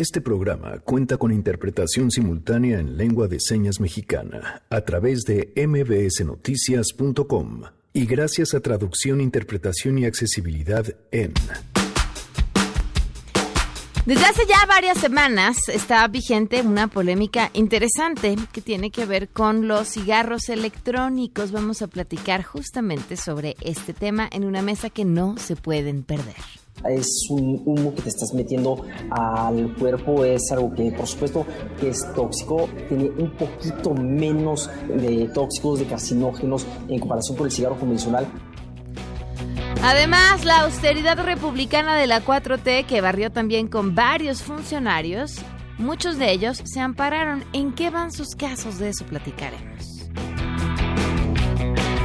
Este programa cuenta con interpretación simultánea en lengua de señas mexicana a través de mbsnoticias.com y gracias a traducción, interpretación y accesibilidad en... Desde hace ya varias semanas está vigente una polémica interesante que tiene que ver con los cigarros electrónicos. Vamos a platicar justamente sobre este tema en una mesa que no se pueden perder es un humo que te estás metiendo al cuerpo, es algo que por supuesto que es tóxico, tiene un poquito menos de tóxicos, de carcinógenos en comparación con el cigarro convencional. Además, la austeridad republicana de la 4T, que barrió también con varios funcionarios, muchos de ellos se ampararon. ¿En qué van sus casos? De eso platicaremos.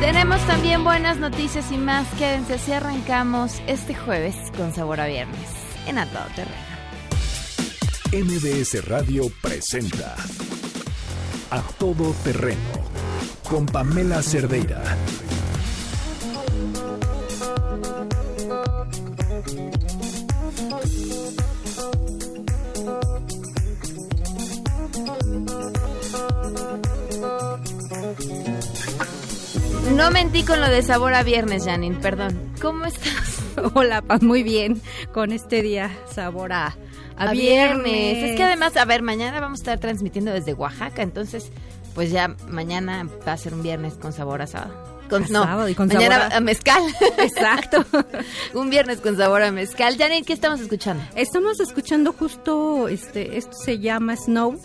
Tenemos también buenas noticias y más. Quédense si arrancamos este jueves con sabor a viernes en A Todo Terreno. MBS Radio presenta A Todo Terreno con Pamela Cerdeira. No mentí con lo de sabor a viernes, Janine, perdón. ¿Cómo estás? Hola, muy bien. Con este día sabor a, viernes. Es que además, a ver, mañana vamos a estar transmitiendo desde Oaxaca, entonces, pues ya mañana va a ser un viernes con sabor a sábado. Con, no, y con mañana sabor a... mezcal. Exacto. un viernes con sabor a mezcal. Janine, ¿qué estamos escuchando? Estamos escuchando justo, este, esto se llama Snow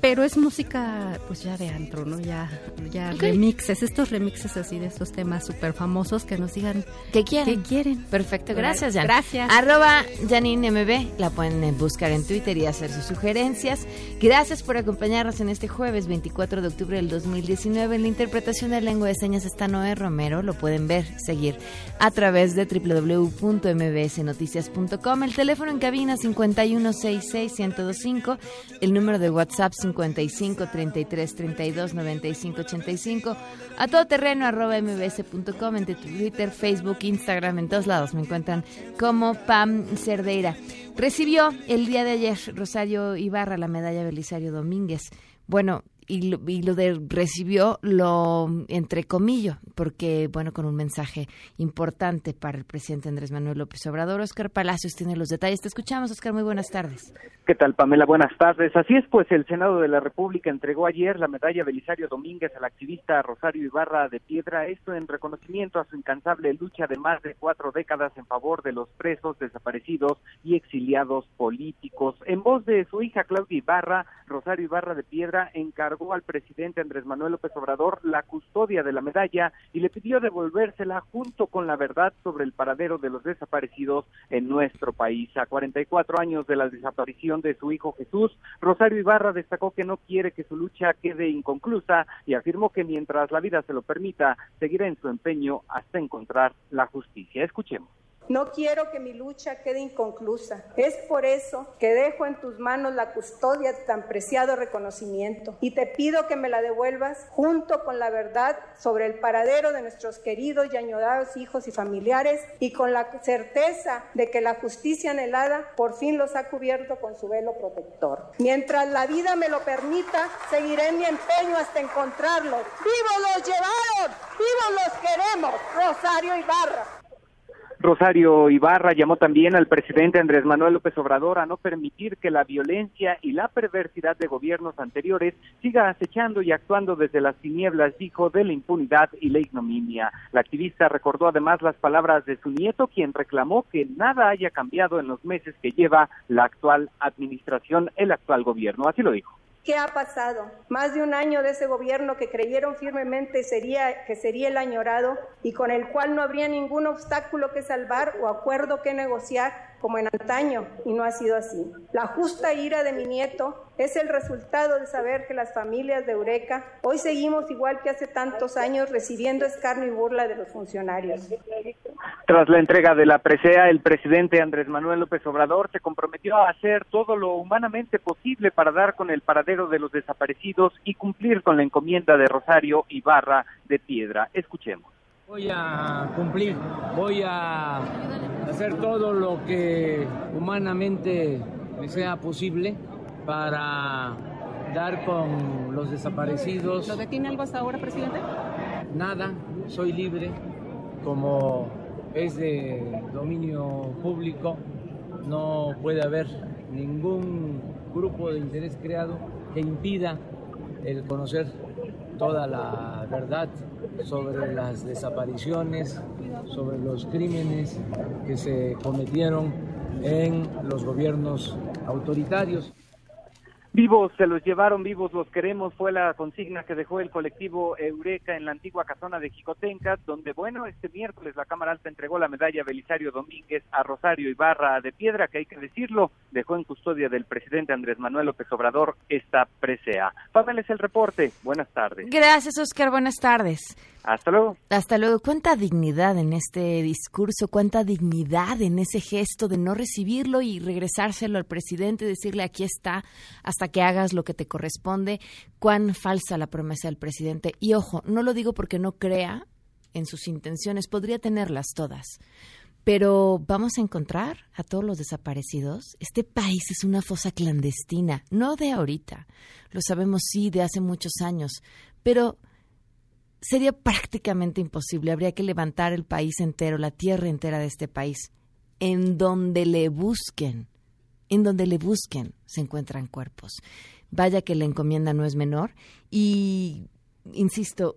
pero es música pues ya de antro, ¿no? Ya, ya remixes, estos remixes así de estos temas súper famosos que nos digan qué quieren. ¿Qué quieren? Perfecto, gracias Jan. Gracias. Arroba Janine MB, la pueden buscar en Twitter y hacer sus sugerencias. Gracias por acompañarnos en este jueves 24 de octubre del 2019. En la interpretación de lengua de señas está Noé Romero, lo pueden ver, seguir a través de www.mbsnoticias.com. El teléfono en cabina 5166125, el número de WhatsApp 55 33 32 95 85, a todoterreno arroba mbs.com, entre Twitter, Facebook, Instagram, en todos lados me encuentran como Pam Cerdeira. Recibió el día de ayer Rosario Ibarra la medalla Belisario Domínguez. Bueno, y lo, y lo de recibió lo entrecomillo, porque, bueno, con un mensaje importante para el presidente Andrés Manuel López Obrador. Oscar Palacios tiene los detalles. Te escuchamos, Oscar. Muy buenas tardes. ¿Qué tal, Pamela? Buenas tardes. Así es, pues el Senado de la República entregó ayer la medalla Belisario Domínguez al activista Rosario Ibarra de Piedra, esto en reconocimiento a su incansable lucha de más de cuatro décadas en favor de los presos, desaparecidos y exiliados políticos. En voz de su hija Claudia Ibarra, Rosario Ibarra de Piedra encargó al presidente Andrés Manuel López Obrador la custodia de la medalla y le pidió devolvérsela junto con la verdad sobre el paradero de los desaparecidos en nuestro país. A 44 años de la desaparición de su hijo Jesús, Rosario Ibarra destacó que no quiere que su lucha quede inconclusa y afirmó que mientras la vida se lo permita, seguirá en su empeño hasta encontrar la justicia. Escuchemos. No quiero que mi lucha quede inconclusa. Es por eso que dejo en tus manos la custodia de tan preciado reconocimiento y te pido que me la devuelvas junto con la verdad sobre el paradero de nuestros queridos y añorados hijos y familiares y con la certeza de que la justicia anhelada por fin los ha cubierto con su velo protector. Mientras la vida me lo permita, seguiré mi empeño hasta encontrarlos. ¡Vivos los llevaron! ¡Vivos los queremos! Rosario Ibarra. Rosario Ibarra llamó también al presidente Andrés Manuel López Obrador a no permitir que la violencia y la perversidad de gobiernos anteriores siga acechando y actuando desde las tinieblas, dijo, de la impunidad y la ignominia. La activista recordó además las palabras de su nieto, quien reclamó que nada haya cambiado en los meses que lleva la actual administración, el actual gobierno. Así lo dijo. ¿Qué ha pasado? Más de un año de ese gobierno que creyeron firmemente sería, que sería el añorado y con el cual no habría ningún obstáculo que salvar o acuerdo que negociar como en antaño y no ha sido así. La justa ira de mi nieto es el resultado de saber que las familias de Eureka hoy seguimos igual que hace tantos años recibiendo escarnio y burla de los funcionarios. Tras la entrega de la presea, el presidente Andrés Manuel López Obrador se comprometió a hacer todo lo humanamente posible para dar con el paradero de los desaparecidos y cumplir con la encomienda de Rosario Ibarra de Piedra. Escuchemos. Voy a cumplir, voy a hacer todo lo que humanamente me sea posible para dar con los desaparecidos. ¿Lo detiene algo hasta ahora, presidente? Nada, soy libre, como es de dominio público, no puede haber ningún grupo de interés creado que impida el conocer toda la verdad sobre las desapariciones, sobre los crímenes que se cometieron en los gobiernos autoritarios. Vivos se los llevaron, vivos los queremos, fue la consigna que dejó el colectivo Eureka en la antigua casona de Jicotenca, donde, bueno, este miércoles la Cámara Alta entregó la medalla Belisario Domínguez a Rosario Ibarra de Piedra, que hay que decirlo, dejó en custodia del presidente Andrés Manuel López Obrador esta presea. Pamela el reporte. Buenas tardes. Gracias, Oscar. Buenas tardes. Hasta luego. Hasta luego. Cuánta dignidad en este discurso, cuánta dignidad en ese gesto de no recibirlo y regresárselo al presidente, decirle aquí está hasta que hagas lo que te corresponde. Cuán falsa la promesa del presidente. Y ojo, no lo digo porque no crea en sus intenciones, podría tenerlas todas. Pero vamos a encontrar a todos los desaparecidos. Este país es una fosa clandestina, no de ahorita. Lo sabemos sí de hace muchos años, pero sería prácticamente imposible. Habría que levantar el país entero, la tierra entera de este país. En donde le busquen, en donde le busquen, se encuentran cuerpos. Vaya que la encomienda no es menor y, insisto,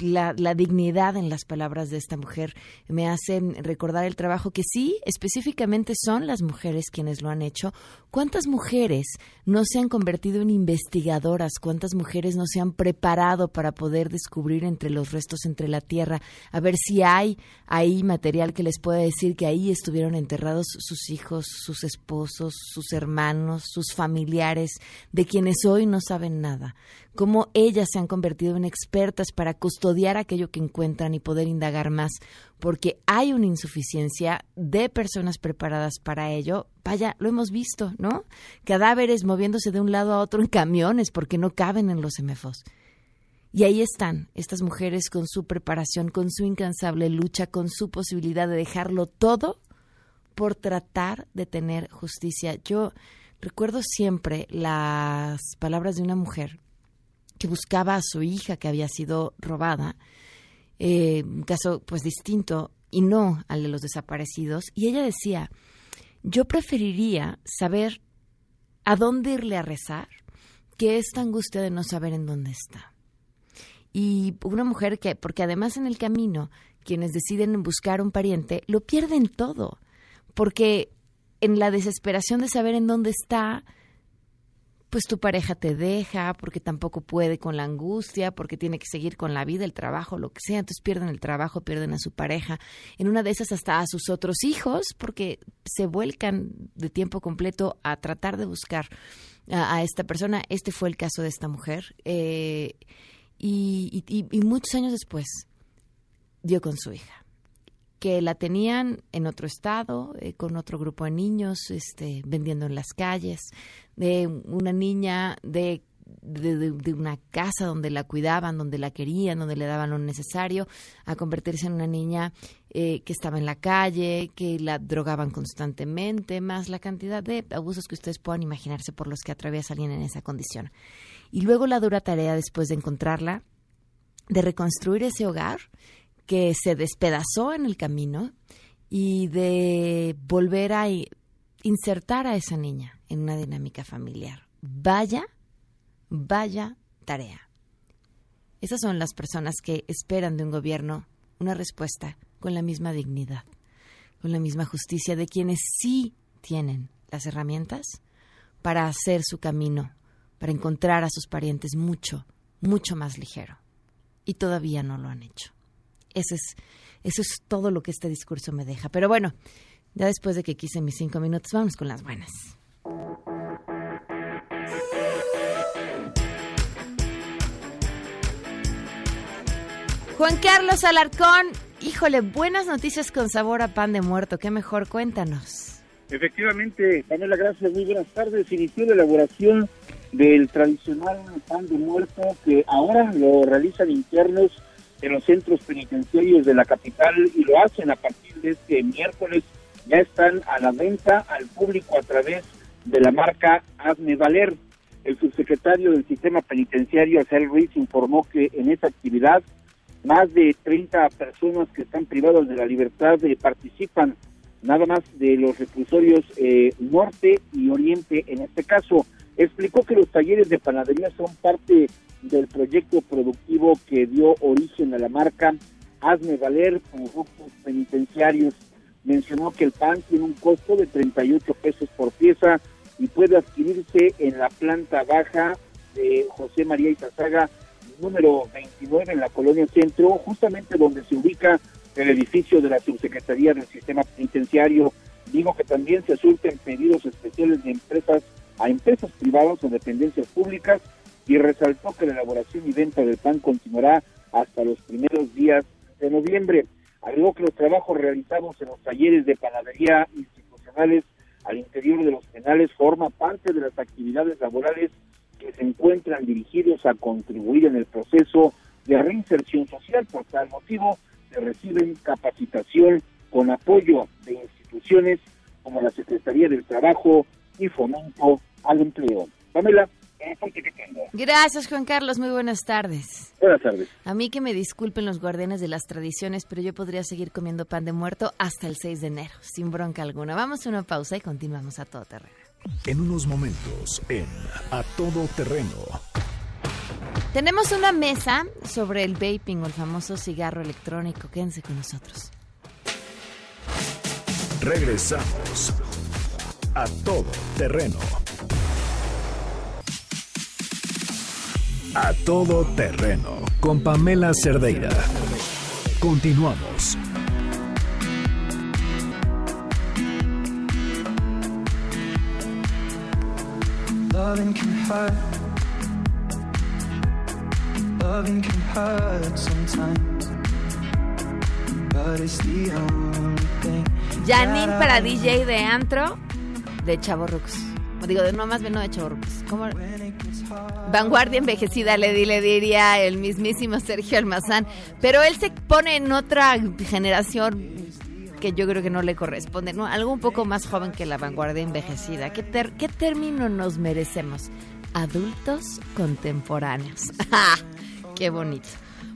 la, la, dignidad en las palabras de esta mujer me hace recordar el trabajo que sí, específicamente son las mujeres quienes lo han hecho. ¿Cuántas mujeres no se han convertido en investigadoras? ¿Cuántas mujeres no se han preparado para poder descubrir entre los restos, entre la tierra, a ver si hay ahí material que les pueda decir que ahí estuvieron enterrados sus hijos, sus esposos, sus hermanos, sus familiares, de quienes hoy no saben nada? Cómo ellas se han convertido en expertas para custodiar aquello que encuentran y poder indagar más, porque hay una insuficiencia de personas preparadas para ello. Vaya, lo hemos visto, ¿no? Cadáveres moviéndose de un lado a otro en camiones porque no caben en los MFOs. Y ahí están estas mujeres con su preparación, con su incansable lucha, con su posibilidad de dejarlo todo por tratar de tener justicia. Yo recuerdo siempre las palabras de una mujer que buscaba a su hija que había sido robada, eh, un caso pues distinto y no al de los desaparecidos, y ella decía, yo preferiría saber a dónde irle a rezar que esta angustia de no saber en dónde está. Y una mujer que, porque además en el camino, quienes deciden buscar un pariente, lo pierden todo, porque en la desesperación de saber en dónde está, pues tu pareja te deja porque tampoco puede con la angustia, porque tiene que seguir con la vida, el trabajo, lo que sea, entonces pierden el trabajo, pierden a su pareja, en una de esas hasta a sus otros hijos, porque se vuelcan de tiempo completo a tratar de buscar a, esta persona. Este fue el caso de esta mujer. Eh, y, y muchos años después dio con su hija que la tenían en otro estado, eh, con otro grupo de niños, este, vendiendo en las calles, de una niña de, de, una casa donde la cuidaban, donde la querían, donde le daban lo necesario, a convertirse en una niña eh, que estaba en la calle, que la drogaban constantemente, más la cantidad de abusos que ustedes puedan imaginarse por los que atraviesa alguien en esa condición. Y luego la dura tarea después de encontrarla, de reconstruir ese hogar que se despedazó en el camino y de volver a insertar a esa niña en una dinámica familiar. Vaya, vaya tarea. Esas son las personas que esperan de un gobierno una respuesta con la misma dignidad, con la misma justicia de quienes sí tienen las herramientas para hacer su camino, para encontrar a sus parientes mucho, mucho más ligero. Y todavía no lo han hecho. Eso es, eso es todo lo que este discurso me deja. Pero bueno, ya después de que quise mis cinco minutos, vamos con las buenas. Juan Carlos Alarcón, híjole, buenas noticias con sabor a pan de muerto. Qué mejor, cuéntanos. Efectivamente, Daniela, gracias, muy buenas tardes. Inició la elaboración del tradicional pan de muerto que ahora lo realizan internos en los centros penitenciarios de la capital y lo hacen a partir de este miércoles. Ya están a la venta al público a través de la marca Hazme Valer. El subsecretario del Sistema Penitenciario, Azel Ruiz, informó que en esa actividad más de 30 personas que están privadas de la libertad eh, participan, nada más de los reclusorios eh, norte y oriente en este caso. Explicó que los talleres de panadería son parte del proyecto productivo que dio origen a la marca Hazme Valer grupos penitenciarios. Mencionó que el pan tiene un costo de 38 pesos por pieza y puede adquirirse en la planta baja de José María Itazaga, número 29 en la colonia Centro, justamente donde se ubica el edificio de la Subsecretaría del Sistema Penitenciario. Digo que también se surten pedidos especiales de empresas a empresas privadas o dependencias públicas y resaltó que la elaboración y venta del pan continuará hasta los primeros días de noviembre. Agregó que los trabajos realizados en los talleres de panadería institucionales al interior de los penales forma parte de las actividades laborales que se encuentran dirigidos a contribuir en el proceso de reinserción social. Por tal motivo, se reciben capacitación con apoyo de instituciones como la Secretaría del Trabajo y Fomento al Empleo. Pamela, Gracias, Juan Carlos. Muy buenas tardes. Buenas tardes. A mí que me disculpen los guardianes de las tradiciones, pero yo podría seguir comiendo pan de muerto hasta el 6 de enero, sin bronca alguna. Vamos a una pausa y continuamos a todo terreno. En unos momentos, en A Todo Terreno. Tenemos una mesa sobre el vaping o el famoso cigarro electrónico. Quédense con nosotros. Regresamos a Todo Terreno. A Todo Terreno con Pamela Cerdeira. Continuamos. Loving can hurt. Loving can hurt sometimes. But it's the only thing. Janine para DJ de antro de Chavorrux. Digo, de no más bien no de Chavorrux. ¿Cómo? Vanguardia envejecida le, di, le diría el mismísimo Sergio Almazán. Pero él se pone en otra generación que yo creo que no le corresponde, ¿no? Algo un poco más joven que la vanguardia envejecida. ¿Qué, ter- qué término nos merecemos? Adultos contemporáneos. ¡Qué bonito!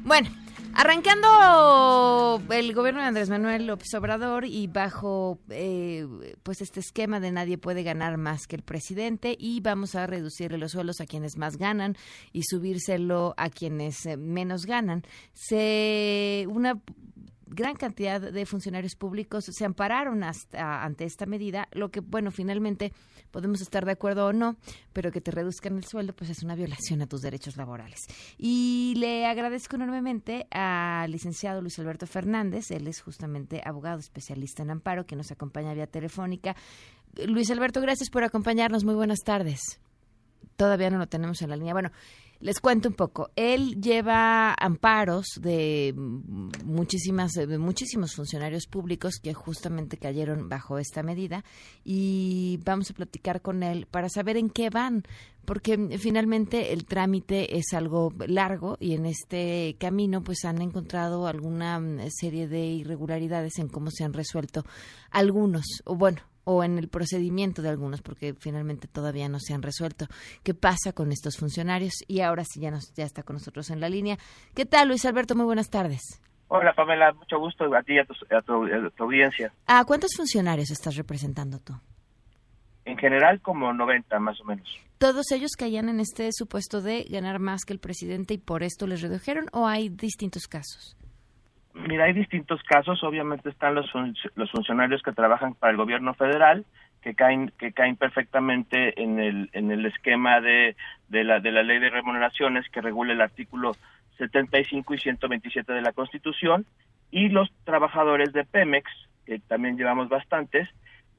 Bueno, arrancando el gobierno de Andrés Manuel López Obrador y bajo eh, pues este esquema de nadie puede ganar más que el presidente y vamos a reducirle los sueldos a quienes más ganan y subírselo a quienes eh, menos ganan. Se una gran cantidad de funcionarios públicos se ampararon hasta, ante esta medida, lo que, bueno, finalmente podemos estar de acuerdo o no, pero que te reduzcan el sueldo, pues es una violación a tus derechos laborales. Y le agradezco enormemente al licenciado Luis Alberto Fernández, él es justamente abogado especialista en amparo, que nos acompaña vía telefónica. Luis Alberto, gracias por acompañarnos, muy buenas tardes. Todavía no lo tenemos en la línea. Bueno, les cuento un poco. Él lleva amparos de muchísimas, de muchísimos funcionarios públicos que justamente cayeron bajo esta medida y vamos a platicar con él para saber en qué van, porque finalmente el trámite es algo largo y en este camino pues han encontrado alguna serie de irregularidades en cómo se han resuelto algunos, o bueno, o en el procedimiento de algunos, porque finalmente todavía no se han resuelto. ¿Qué pasa con estos funcionarios? Y ahora sí ya, nos, ya está con nosotros en la línea. ¿Qué tal, Luis Alberto? Muy buenas tardes. Hola, Pamela. Mucho gusto a ti y a tu, a tu, a tu audiencia. ¿A cuántos funcionarios estás representando tú? En general, como 90 más o menos. ¿Todos ellos caían en este supuesto de ganar más que el presidente y por esto les redujeron o hay distintos casos? Mira, hay distintos casos. Obviamente están los, fun los funcionarios que trabajan para el gobierno federal, que caen que caen perfectamente en el en el esquema de, de la de la ley de remuneraciones que regula el artículo 75 y 127 de la Constitución y los trabajadores de Pemex que también llevamos bastantes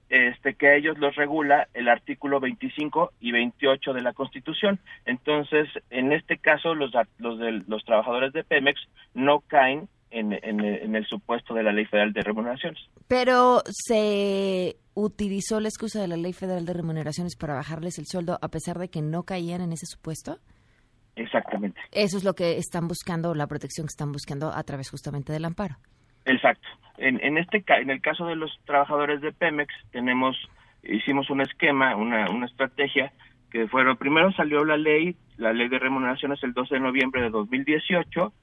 este que a ellos los regula el artículo 25 y 28 de la Constitución. Entonces, en este caso los los de, los trabajadores de Pemex no caen en, en, en, el supuesto de la Ley Federal de Remuneraciones. Pero se utilizó la excusa de la Ley Federal de Remuneraciones para bajarles el sueldo a pesar de que no caían en ese supuesto. Exactamente. Eso es lo que están buscando, la protección que están buscando a través justamente del amparo. Exacto. En, en este en el caso de los trabajadores de Pemex tenemos hicimos un esquema, una, una estrategia que fueron, primero salió la ley, la ley de remuneraciones el 12 de noviembre de 2018,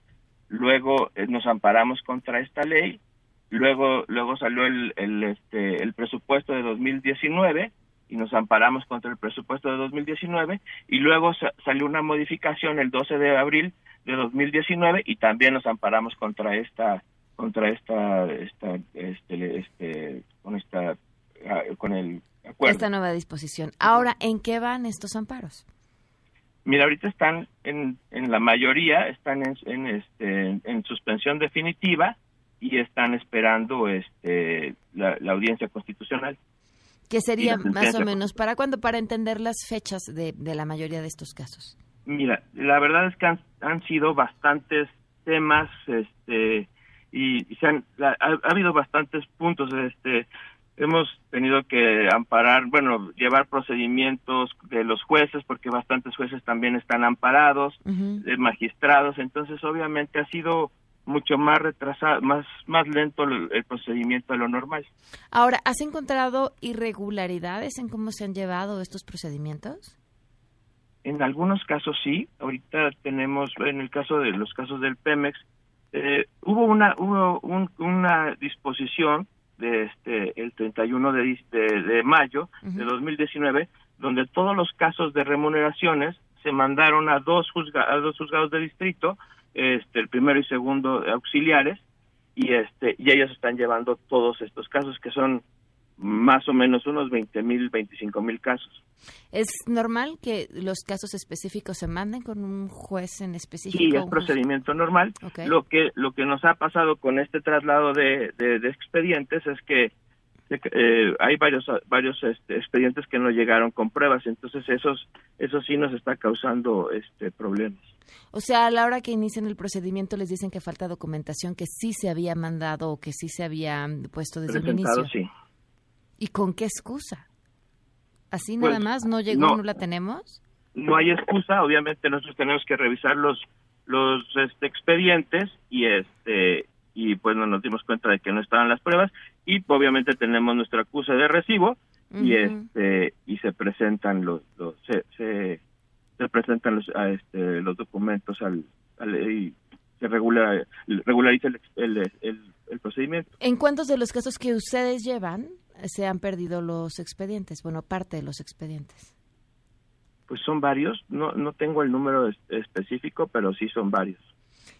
luego eh, nos amparamos contra esta ley, luego luego salió el, el, este, el presupuesto de 2019 y nos amparamos contra el presupuesto de 2019 y luego salió una modificación el 12 de abril de 2019 y también nos amparamos contra esta contra esta esta este, este con esta ah, con el acuerdo. Esta nueva disposición. Ahora, ¿en qué van estos amparos? Mira, ahorita están en, en la mayoría están en, en, este, en suspensión definitiva y están esperando este, la, audiencia constitucional. ¿Qué sería más o menos? ¿Para cuándo? Para entender las fechas de, de, la mayoría de estos casos. Mira, la verdad es que han, sido bastantes temas este, y, se han, ha, ha, habido bastantes puntos. Este, hemos tenido que amparar, bueno, llevar procedimientos de los jueces, porque bastantes jueces también están amparados, de magistrados, entonces obviamente ha sido mucho más retrasado, más, más lento el, el, procedimiento de lo normal. Ahora, ¿has encontrado irregularidades en cómo se han llevado estos procedimientos? En algunos casos sí. Ahorita tenemos, en el caso de los casos del Pemex, eh, hubo una hubo una disposición de este el 31 de, de, de mayo de 2019 donde todos los casos de remuneraciones se mandaron a dos a dos juzgados de distrito este el primero y segundo auxiliares y este y ellos están llevando todos estos casos que son más o menos unos 20 mil, 25 mil casos. ¿Es normal que los casos específicos se manden con un juez en específico? Sí, es procedimiento normal. Lo que lo que nos ha pasado con este traslado de, de, expedientes es que eh, hay varios varios este, expedientes que no llegaron con pruebas, entonces esos eso sí nos está causando este problemas. O sea, a la hora que inician el procedimiento les dicen que falta documentación que sí se había mandado o que sí se había puesto desde el inicio. Sí. ¿Y con qué excusa? ¿Así nada pues, más? ¿No llegó, no, la tenemos? No hay excusa, obviamente nosotros tenemos que revisar los los este, expedientes y este y pues nos dimos cuenta de que no estaban las pruebas y obviamente tenemos nuestra acusa de recibo y este y se presentan los, los se, se, presentan los este, los documentos al, y se regula regulariza el, el, el procedimiento. ¿En cuántos de los casos que ustedes llevan se han perdido los expedientes? Bueno, parte de los expedientes. Pues son varios, no, no tengo el número específico, pero sí son varios.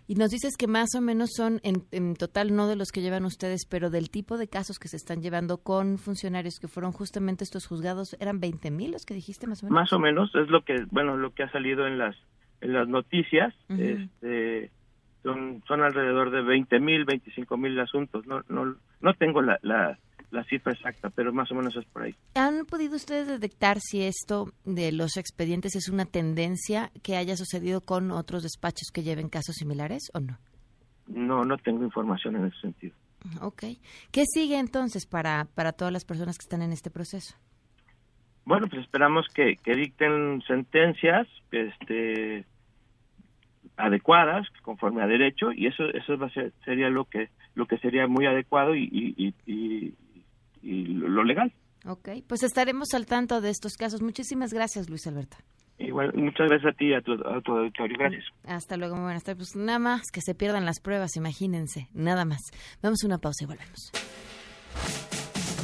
Y nos dices que más o menos son, en, total, no de los que llevan ustedes, pero del tipo de casos que se están llevando con funcionarios que fueron justamente estos juzgados, ¿eran 20 mil los que dijiste más o menos? Más o menos, es lo que, bueno, lo que ha salido en las, en las noticias. este, son, son alrededor de 20 mil, 25 mil asuntos. No, no, no tengo la, la, la cifra exacta, pero más o menos es por ahí. ¿Han podido ustedes detectar si esto de los expedientes es una tendencia que haya sucedido con otros despachos que lleven casos similares o no? No, no tengo información en ese sentido. Ok. ¿Qué sigue entonces para, para todas las personas que están en este proceso? Bueno, pues esperamos que, que dicten sentencias este, adecuadas conforme a derecho y eso eso va a ser, sería lo que lo que sería muy adecuado y, y, y lo legal. Ok, pues estaremos al tanto de estos casos. Muchísimas gracias, Luis Alberto. Igual, muchas gracias a ti y a tu, auditorio. Gracias. Hasta luego, muy buenas tardes. Pues nada más que se pierdan las pruebas, imagínense, nada más. Vamos a una pausa y volvemos.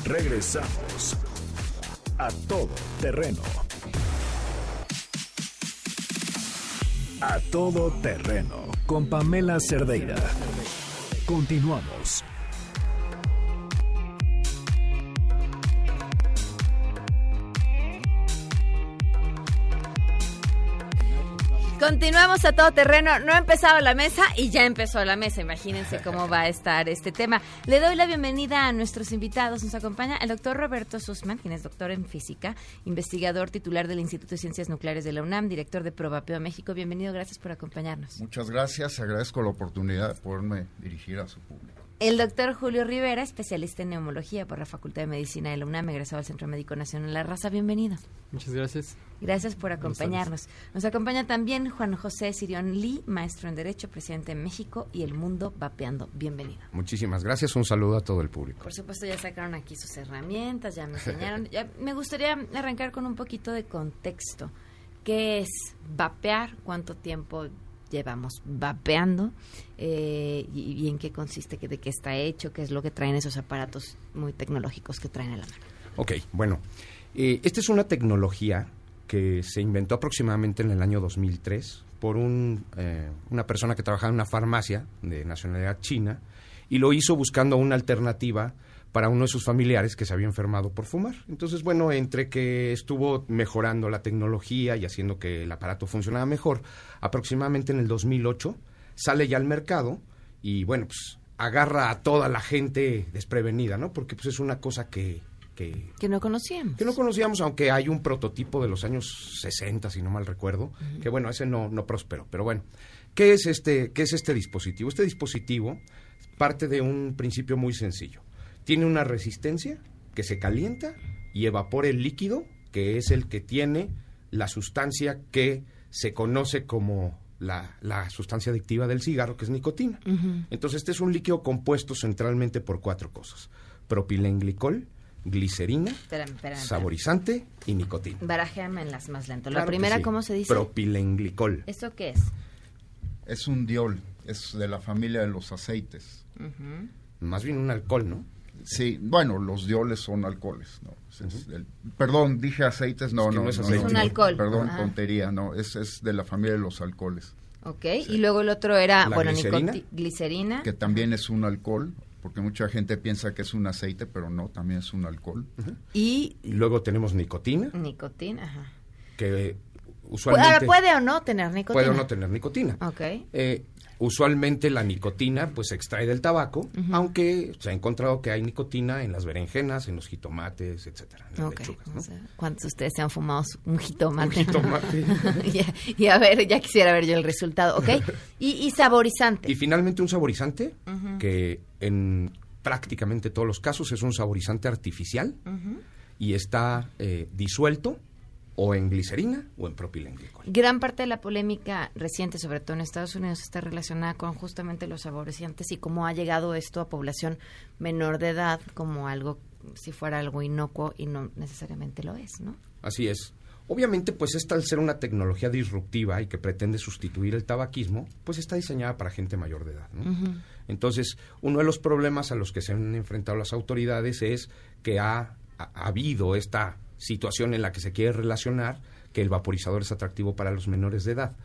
Regresamos a todo terreno. A todo terreno con Pamela Cerdeira. Continuamos. Continuamos a todo terreno. No ha empezado la mesa y ya empezó la mesa. Imagínense cómo va a estar este tema. Le doy la bienvenida a nuestros invitados. Nos acompaña el doctor Roberto Sussman, quien es doctor en física, investigador titular del Instituto de Ciencias Nucleares de la UNAM, director de Probapeo México. Bienvenido, gracias por acompañarnos. Muchas gracias, agradezco la oportunidad de poderme dirigir a su público. El doctor Julio Rivera, especialista en neumología por la Facultad de Medicina de la UNAM, egresado al Centro Médico Nacional La Raza. Bienvenido. Muchas gracias. Gracias por acompañarnos. Nos acompaña también Juan José Sirión Lee, maestro en Derecho, presidente de México y El Mundo Vapeando. Bienvenido. Muchísimas gracias. Un saludo a todo el público. Por supuesto, ya sacaron aquí sus herramientas, ya me enseñaron. Ya me gustaría arrancar con un poquito de contexto. ¿Qué es vapear? ¿Cuánto tiempo llevamos vapeando eh, y, en qué consiste, de qué está hecho, qué es lo que traen esos aparatos muy tecnológicos que traen a la mano. Ok, bueno, eh, esta es una tecnología que se inventó aproximadamente en el año 2003 por un, eh, una persona que trabajaba en una farmacia de nacionalidad china y lo hizo buscando una alternativa para uno de sus familiares que se había enfermado por fumar. Entonces, bueno, entre que estuvo mejorando la tecnología y haciendo que el aparato funcionara mejor, aproximadamente en el 2008 sale ya al mercado y, bueno, pues agarra a toda la gente desprevenida, ¿no? Porque pues es una cosa que... Que, que no conocíamos. Que no conocíamos, aunque hay un prototipo de los años 60, si no mal recuerdo, que bueno, ese no, no prosperó. Pero bueno, ¿qué es, este, ¿qué es este dispositivo? Este dispositivo parte de un principio muy sencillo tiene una resistencia que se calienta y evapora el líquido, que es el que tiene la sustancia que se conoce como la, sustancia adictiva del cigarro, que es nicotina. Entonces, este es un líquido compuesto centralmente por cuatro cosas. Propilenglicol, glicerina, saborizante y nicotina. Barajéame en las más lento. La primera, ¿cómo se dice? Propilenglicol. ¿Esto qué es? Es un diol, es de la familia de los aceites. Más bien un alcohol, ¿no? Sí, bueno, los dioles son alcoholes, ¿no? perdón, dije aceites, no, no, es, un alcohol. Perdón, tontería, no, es, es de la familia de los alcoholes. Ok, y luego el otro era, bueno, glicerina? glicerina. Que también es un alcohol, porque mucha gente piensa que es un aceite, pero no, también es un alcohol. y, luego tenemos nicotina. Nicotina, ajá. Que usualmente... Ahora, ¿puede o no tener nicotina? Puede o no tener nicotina. Ok. Eh, Usualmente la nicotina pues se extrae del tabaco, aunque se ha encontrado que hay nicotina en las berenjenas, en los jitomates, etcétera, ¿Cuántos de ustedes se han fumado un jitomate? Un jitomate. y, a, ver, ya quisiera ver yo el resultado, ¿ok? Y, saborizante. Y finalmente un saborizante que en prácticamente todos los casos es un saborizante artificial y está eh, disuelto o en glicerina o en propilenglicol. Gran parte de la polémica reciente, sobre todo en Estados Unidos, está relacionada con justamente los saborizantes y cómo ha llegado esto a población menor de edad como algo, si fuera algo inocuo y no necesariamente lo es, ¿no? Así es. Obviamente, pues esta al ser una tecnología disruptiva y que pretende sustituir el tabaquismo, pues está diseñada para gente mayor de edad. ¿no? Entonces, uno de los problemas a los que se han enfrentado las autoridades es que ha habido esta situación en la que se quiere relacionar que el vaporizador es atractivo para los menores de edad.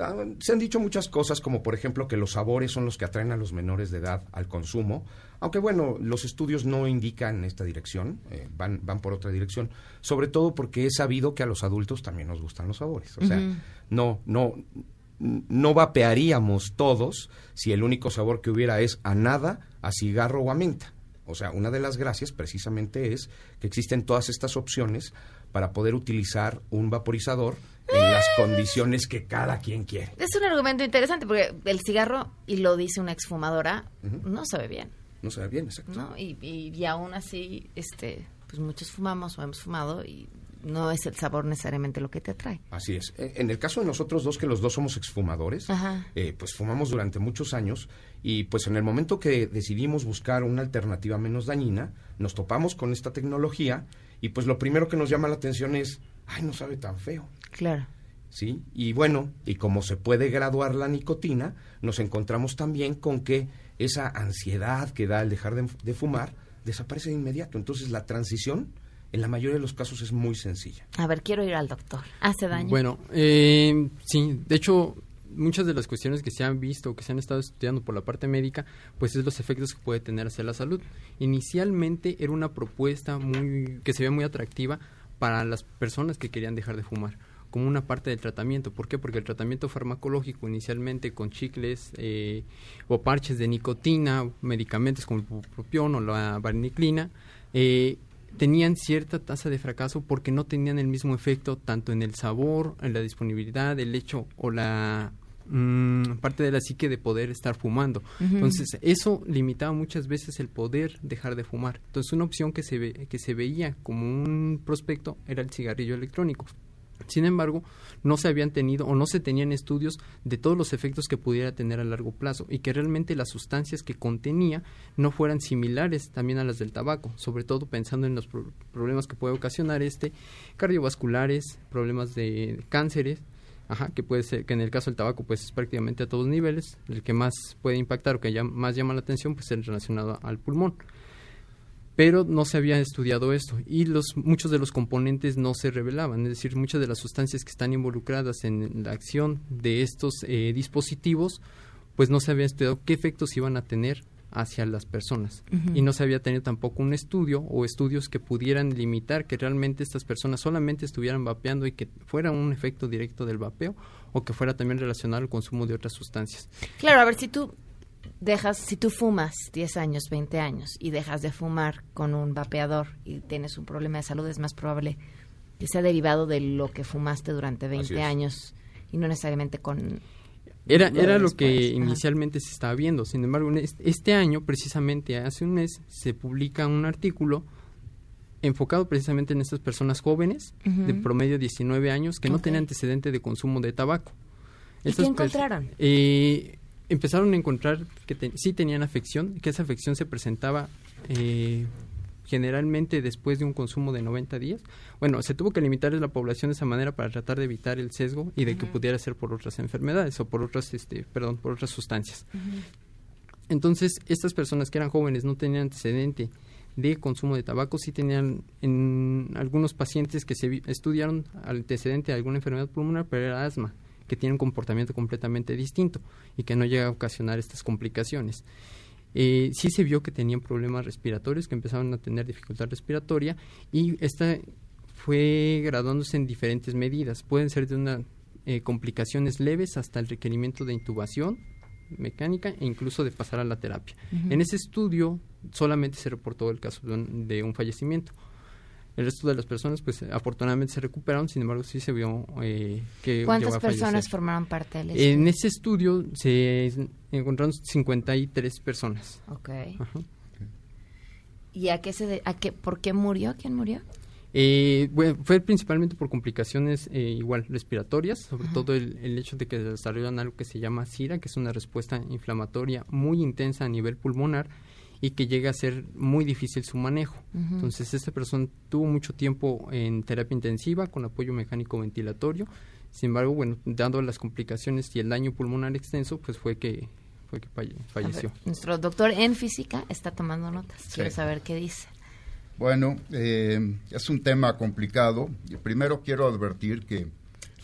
Ah, se han dicho muchas cosas, como por ejemplo que los sabores son los que atraen a los menores de edad al consumo, aunque bueno, los estudios no indican esta dirección, eh, van, van por otra dirección, sobre todo porque es sabido que a los adultos también nos gustan los sabores. O sea, no, no, no vapearíamos todos si el único sabor que hubiera es a nada, a cigarro o a menta. O sea, una de las gracias precisamente es que existen todas estas opciones para poder utilizar un vaporizador en las condiciones que cada quien quiere. Es un argumento interesante porque el cigarro, y lo dice una exfumadora, no sabe bien. No sabe bien, exacto. ¿No? Y, y, y, aún así, este, pues muchos fumamos o hemos fumado y no es el sabor necesariamente lo que te atrae. Así es. E, en el caso de nosotros dos, que los dos somos exfumadores, eh, pues fumamos durante muchos años y pues en el momento que decidimos buscar una alternativa menos dañina, nos topamos con esta tecnología y pues lo primero que nos llama la atención es, ay, no sabe tan feo. Claro. ¿Sí? Y bueno, y como se puede graduar la nicotina, nos encontramos también con que esa ansiedad que da el dejar de fumar desaparece de inmediato. Entonces la transición en la mayoría de los casos es muy sencilla. A ver, quiero ir al doctor. ¿Hace daño? Bueno, eh, sí, de hecho, muchas de las cuestiones que se han visto, que se han estado estudiando por la parte médica, pues es los efectos que puede tener hacia la salud. Inicialmente era una propuesta muy que se veía muy atractiva para las personas que querían dejar de fumar como una parte del tratamiento. ¿Por qué? Porque el tratamiento farmacológico inicialmente con chicles eh, o parches de nicotina, medicamentos como el propión o la varniclina, eh, tenían cierta tasa de fracaso porque no tenían el mismo efecto tanto en el sabor, en la disponibilidad, el hecho o la mm, parte de la psique de poder estar fumando. Entonces, eso limitaba muchas veces el poder dejar de fumar. Entonces, una opción que se, ve, que se veía como un prospecto era el cigarrillo electrónico. Sin embargo, no se habían tenido o no se tenían estudios de todos los efectos que pudiera tener a largo plazo y que realmente las sustancias que contenía no fueran similares también a las del tabaco, sobre todo pensando en los problemas que puede ocasionar este, cardiovasculares, problemas de cánceres, Ajá, que puede ser que en el caso del tabaco pues es prácticamente a todos niveles, el que más puede impactar o que más llama la atención pues es relacionado al pulmón. Pero no se había estudiado esto y los muchos de los componentes no se revelaban, es decir, muchas de las sustancias que están involucradas en la acción de estos eh, dispositivos, pues no se había estudiado qué efectos iban a tener hacia las personas. Y no se había tenido tampoco un estudio o estudios que pudieran limitar que realmente estas personas solamente estuvieran vapeando y que fuera un efecto directo del vapeo o que fuera también relacionado al consumo de otras sustancias. Claro, a ver si tú dejas, si tú fumas 10 años, 20 años y dejas de fumar con un vapeador y tienes un problema de salud, es más probable que sea derivado de lo que fumaste durante 20 años y no necesariamente con... Era, era lo que inicialmente se estaba viendo. Sin embargo, este año, precisamente hace un mes, se publica un artículo enfocado precisamente en estas personas jóvenes, de promedio 19 años, que no tenían antecedente de consumo de tabaco. ¿Y qué encontraron? Eh, empezaron a encontrar que sí tenían afección, que esa afección se presentaba eh, generalmente después de un consumo de 90 días. Bueno, se tuvo que limitar la población de esa manera para tratar de evitar el sesgo y de que pudiera ser por otras enfermedades o por otras, este, perdón, por otras sustancias. Entonces, estas personas que eran jóvenes no tenían antecedente de consumo de tabaco, sí tenían en algunos pacientes que se estudiaron antecedente de alguna enfermedad pulmonar, pero era asma que tiene un comportamiento completamente distinto y que no llega a ocasionar estas complicaciones. Eh, sí se vio que tenían problemas respiratorios, que empezaron a tener dificultad respiratoria y esta fue graduándose en diferentes medidas. Pueden ser de una eh, complicaciones leves hasta el requerimiento de intubación mecánica e incluso de pasar a la terapia. En ese estudio solamente se reportó el caso de un fallecimiento. El resto de las personas, pues afortunadamente se recuperaron, sin embargo, sí se vio eh, que. ¿Cuántas personas formaron parte del estudio? En ese estudio se encontraron 53 personas. Ok. ¿Y a qué se a qué, por qué murió? ¿Quién murió? Eh, bueno, fue principalmente por complicaciones eh, igual respiratorias, sobre todo el, el, hecho de que desarrollan algo que se llama SIRA, que es una respuesta inflamatoria muy intensa a nivel pulmonar y que llega a ser muy difícil su manejo. Entonces, esta persona tuvo mucho tiempo en terapia intensiva con apoyo mecánico ventilatorio. Sin embargo, bueno, dando las complicaciones y el daño pulmonar extenso, pues fue que fue que falleció. nuestro doctor en física está tomando notas. Quiero saber qué dice. Bueno, eh, es un tema complicado. Primero quiero advertir que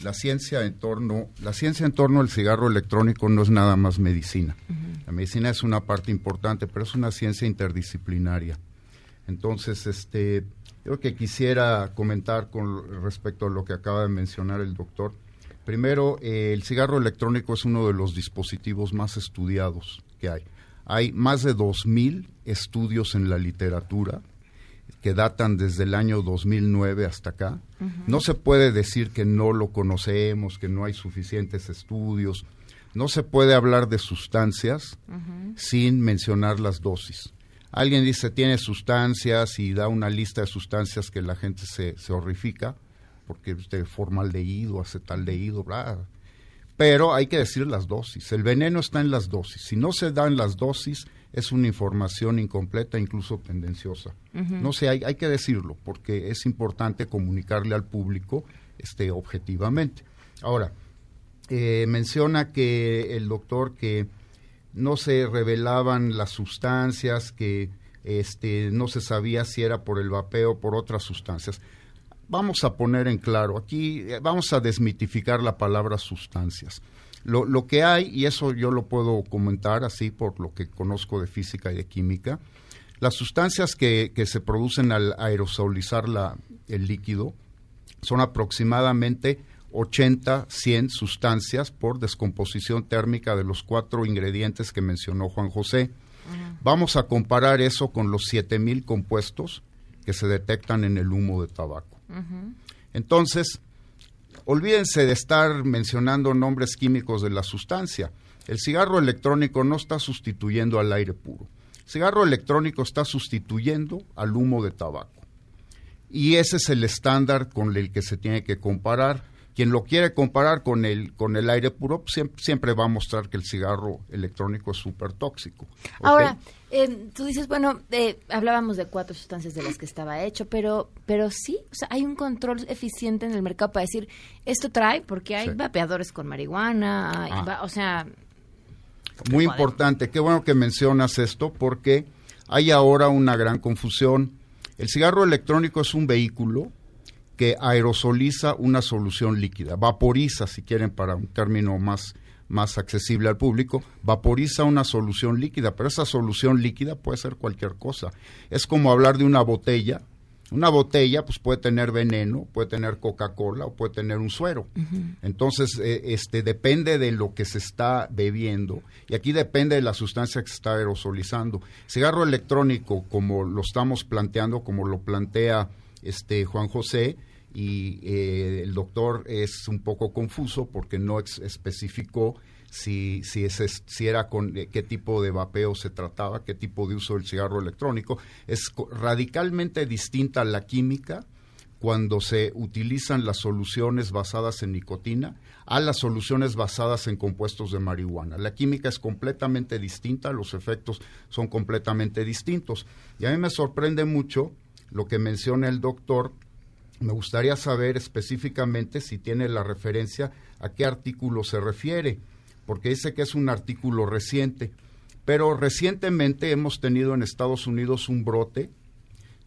la ciencia en torno, la ciencia en torno al cigarro electrónico no es nada más medicina. La medicina es una parte importante, pero es una ciencia interdisciplinaria. Entonces, este, yo que quisiera comentar con respecto a lo que acaba de mencionar el doctor. Primero, eh, el cigarro electrónico es uno de los dispositivos más estudiados que hay. Hay más de 2.000 estudios en la literatura que datan desde el año 2009 hasta acá. No se puede decir que no lo conocemos, que no hay suficientes estudios. No se puede hablar de sustancias sin mencionar las dosis. Alguien dice tiene sustancias y da una lista de sustancias que la gente se, se horrifica porque usted formaldehído, acetaldehído, bla. Pero hay que decir las dosis. El veneno está en las dosis. Si no se dan las dosis, es una información incompleta, incluso tendenciosa. No sé, hay, hay, que decirlo, porque es importante comunicarle al público este, objetivamente. Ahora, eh, menciona que el doctor que no se revelaban las sustancias, que este, no se sabía si era por el vapeo o por otras sustancias. Vamos a poner en claro, aquí eh, vamos a desmitificar la palabra sustancias. Lo, lo, que hay, y eso yo lo puedo comentar así por lo que conozco de física y de química, las sustancias que, que se producen al aerosolizar la, el líquido son aproximadamente 80, 100 sustancias por descomposición térmica de los cuatro ingredientes que mencionó Juan José. Vamos a comparar eso con los 7000 compuestos que se detectan en el humo de tabaco. Entonces, olvídense de estar mencionando nombres químicos de la sustancia. El cigarro electrónico no está sustituyendo al aire puro. El cigarro electrónico está sustituyendo al humo de tabaco. Y ese es el estándar con el que se tiene que comparar. Quien lo quiere comparar con el, con el aire puro, siempre, siempre va a mostrar que el cigarro electrónico es súper tóxico. Ahora, eh, tú dices, bueno, eh, hablábamos de cuatro sustancias de las que estaba hecho, pero, pero sí, o sea, hay un control eficiente en el mercado para decir, esto trae, porque hay Sí. vapeadores con marihuana, hay Ah. va- o sea, Muy importante, qué bueno que mencionas esto porque hay ahora una gran confusión. El cigarro electrónico es un vehículo que aerosoliza una solución líquida, vaporiza, si quieren, para un término más, más accesible al público, vaporiza una solución líquida, pero esa solución líquida puede ser cualquier cosa. Es como hablar de una botella. Una botella pues puede tener veneno, puede tener Coca-Cola o puede tener un suero. Entonces, eh, este depende de lo que se está bebiendo y aquí depende de la sustancia que se está aerosolizando. Cigarro electrónico, como lo estamos planteando, como lo plantea este Juan José y eh, el doctor es un poco confuso porque no especificó si, si, era con eh, qué tipo de vapeo se trataba, qué tipo de uso del cigarro electrónico. Es radicalmente distinta la química cuando se utilizan las soluciones basadas en nicotina a las soluciones basadas en compuestos de marihuana. La química es completamente distinta, los efectos son completamente distintos. Y a mí me sorprende mucho lo que menciona el doctor. Me gustaría saber específicamente si tiene la referencia a qué artículo se refiere, porque dice que es un artículo reciente. Pero recientemente hemos tenido en Estados Unidos un brote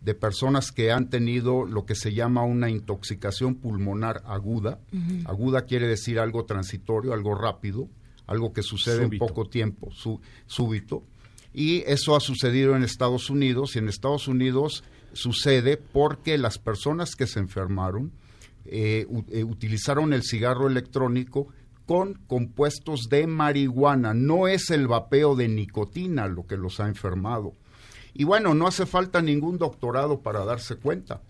de personas que han tenido lo que se llama una intoxicación pulmonar aguda. Aguda quiere decir algo transitorio, algo rápido, algo que sucede Súbito. en poco tiempo, su- súbito. Y eso ha sucedido en Estados Unidos y en Estados Unidos sucede porque las personas que se enfermaron eh, eh, utilizaron el cigarro electrónico con compuestos de marihuana. No es el vapeo de nicotina lo que los ha enfermado. Y bueno, no hace falta ningún doctorado para darse cuenta.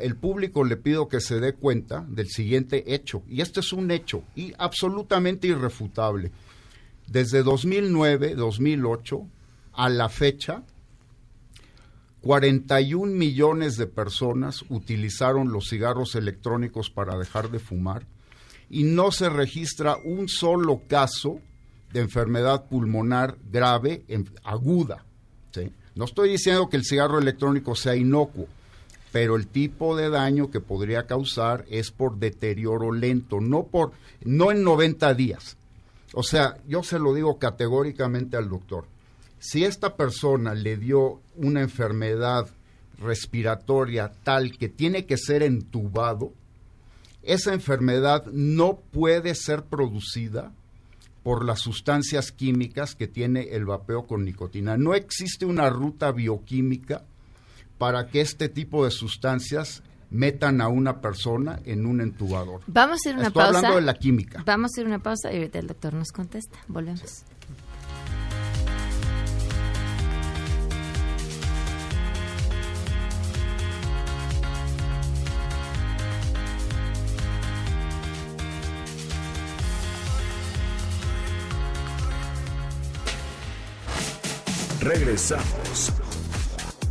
El público le pido que se dé cuenta del siguiente hecho, y este es un hecho y absolutamente irrefutable. Desde 2009, 2008, a la fecha, 41 millones de personas utilizaron los cigarros electrónicos para dejar de fumar y no se registra un solo caso de enfermedad pulmonar grave, en- aguda. No estoy diciendo que el cigarro electrónico sea inocuo, pero el tipo de daño que podría causar es por deterioro lento, no por no en 90 días. O sea, yo se lo digo categóricamente al doctor. Si esta persona le dio una enfermedad respiratoria tal que tiene que ser entubado, esa enfermedad no puede ser producida por las sustancias químicas que tiene el vapeo con nicotina. No existe una ruta bioquímica para que este tipo de sustancias metan a una persona en un entubador. vamos a hacer una Estoy pausa. hablando de la química. Vamos a hacer una pausa y ahorita el doctor nos contesta. Volvemos. Regresamos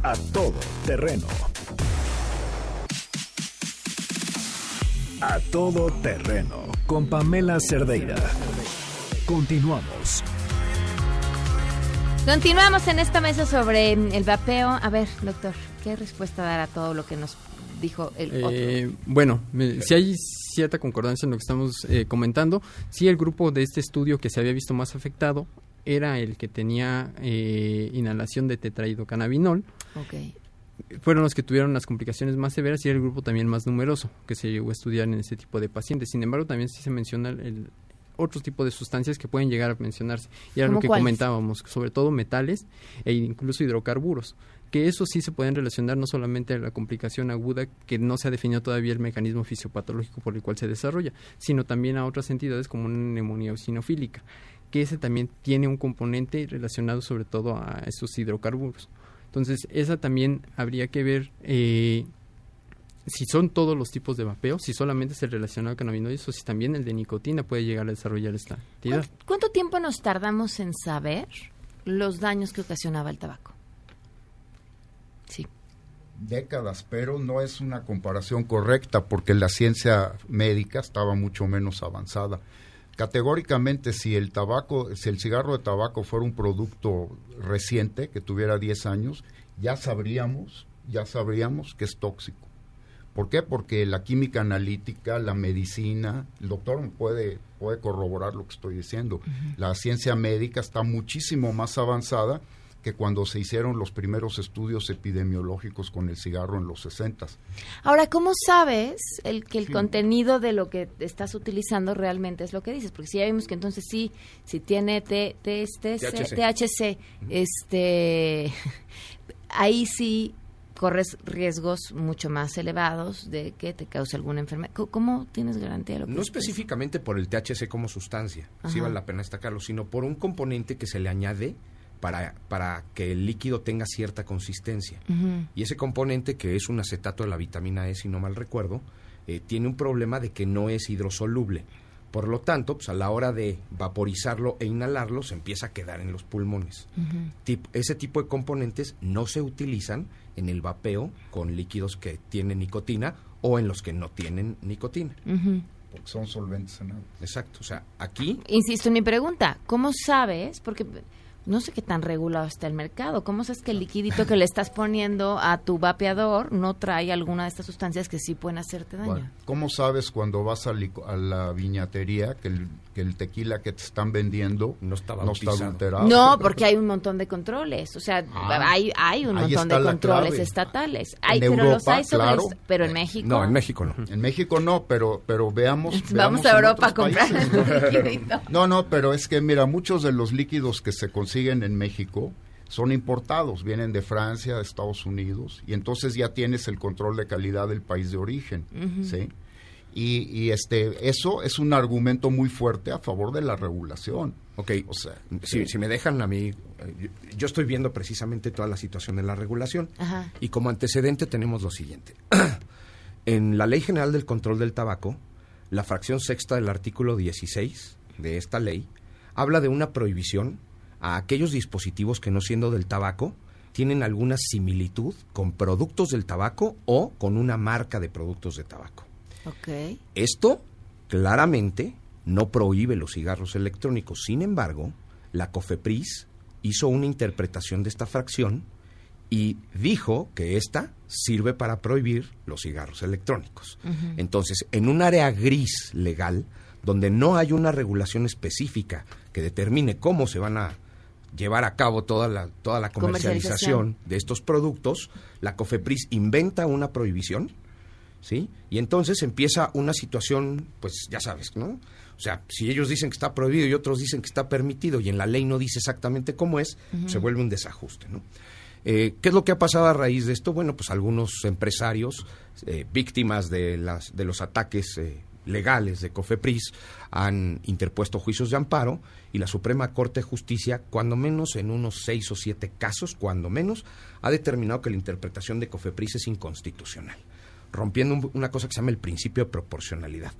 a todo terreno. A todo terreno con Pamela Cerdeira. Continuamos. Continuamos en esta mesa sobre mm, el vapeo. A ver, doctor, ¿qué respuesta dar a todo lo que nos dijo el Eh, otro? bueno, me- si hay cierta concordancia en lo que estamos eh, comentando, sí el grupo de este estudio que se había visto más afectado era el que tenía eh, inhalación de tetrahidrocannabinol. Ok. Fueron los que tuvieron las complicaciones más severas y era el grupo también más numeroso que se llegó a estudiar en este tipo de pacientes. Sin embargo, también sí se menciona el, el otro tipo de sustancias que pueden llegar a mencionarse. Y era lo ¿Cómo que cuáles? comentábamos, sobre todo metales e incluso hidrocarburos que eso sí se pueden relacionar no solamente a la complicación aguda, que no se ha definido todavía el mecanismo fisiopatológico por el cual se desarrolla, sino también a otras entidades como una neumonía eosinofílica, que ese también tiene un componente relacionado sobre todo a estos hidrocarburos. Entonces, esa también habría que ver eh, si son todos los tipos de vapeo, si solamente es el relacionado con cannabinoides o si también el de nicotina puede llegar a desarrollar esta entidad. ¿Cuánto, cuánto tiempo nos tardamos en saber los daños que ocasionaba el tabaco? Sí. décadas, pero no es una comparación correcta porque la ciencia médica estaba mucho menos avanzada. Categóricamente, si el tabaco, si el cigarro de tabaco fuera un producto reciente que tuviera 10 años, ya sabríamos, ya sabríamos que es tóxico. ¿Por qué? Porque la química analítica, la medicina, el doctor puede, puede corroborar lo que estoy diciendo. La ciencia médica está muchísimo más avanzada que cuando se hicieron los primeros estudios epidemiológicos con el cigarro en los 60. Ahora, ¿cómo sabes el, que el contenido de lo que estás utilizando realmente es lo que dices? Porque si ya vimos que entonces sí, si tiene T, T, T, THC. THC, este, ahí sí corres riesgos mucho más elevados de que te cause alguna enfermedad. ¿Cómo- ¿Cómo tienes garantía de lo que No dices? específicamente por el THC como sustancia, Ajá. vale la pena destacarlo, sino por un componente que se le añade para, para que el líquido tenga cierta consistencia. Y ese componente, que es un acetato de la vitamina E, si no mal recuerdo, eh, tiene un problema de que no es hidrosoluble. Por lo tanto, pues a la hora de vaporizarlo e inhalarlo, se empieza a quedar en los pulmones. Tip- ese tipo de componentes no se utilizan en el vapeo con líquidos que tienen nicotina o en los que no tienen nicotina. Porque son solventes en agua. Exacto, o sea, aquí Insisto en mi pregunta, ¿cómo sabes? Porque no sé qué tan regulado está el mercado. ¿Cómo sabes que el liquidito que le estás poniendo a tu vapeador no trae alguna de estas sustancias que sí pueden hacerte daño? ¿Cómo sabes cuando vas a, a la viñatería que el, que el tequila que te están vendiendo no está, bautizado. adulterado? No, porque hay un montón de controles. O sea, Ah, hay, hay un montón está de controles clave. estatales. Hay, En pero los Europa, hay sobre claro. pero en México. No, en México no. En México no, pero, pero veamos. Vamos veamos a Europa a comprar países. el liquidito. No, no, pero es que mira, muchos de los líquidos que se consiguen en México son importados, vienen de Francia, de Estados Unidos, y entonces ya tienes el control de calidad del país de origen. ¿sí? Y, y este, eso es un argumento muy fuerte a favor de la regulación. Ok, o sea, si, si me dejan a mí, eh, yo, yo estoy viendo precisamente toda la situación de la regulación Ajá. y como antecedente tenemos lo siguiente. en la Ley General del Control del Tabaco, la fracción sexta del artículo 16 de esta ley habla de una prohibición a aquellos dispositivos que no siendo del tabaco tienen alguna similitud con productos del tabaco o con una marca de productos de tabaco. Esto claramente no prohíbe los cigarros electrónicos. Sin embargo, la COFEPRIS hizo una interpretación de esta fracción y dijo que esta sirve para prohibir los cigarros electrónicos. Entonces, en un área gris legal, donde no hay una regulación específica que determine cómo se van a llevar a cabo toda la, toda la Comercialización. comercialización de estos productos, la COFEPRIS inventa una prohibición, ¿sí? Y entonces empieza una situación, pues ya sabes, ¿no? O sea, si ellos dicen que está prohibido y otros dicen que está permitido y en la ley no dice exactamente cómo es, se vuelve un desajuste, ¿no? Eh, ¿Qué es lo que ha pasado a raíz de esto? Bueno, pues algunos empresarios eh, víctimas de, las, de los ataques eh, legales de COFEPRIS han interpuesto juicios de amparo y la Suprema Corte de Justicia, cuando menos en unos seis o siete casos, cuando menos, ha determinado que la interpretación de COFEPRIS es inconstitucional, rompiendo un- una cosa que se llama el principio de proporcionalidad.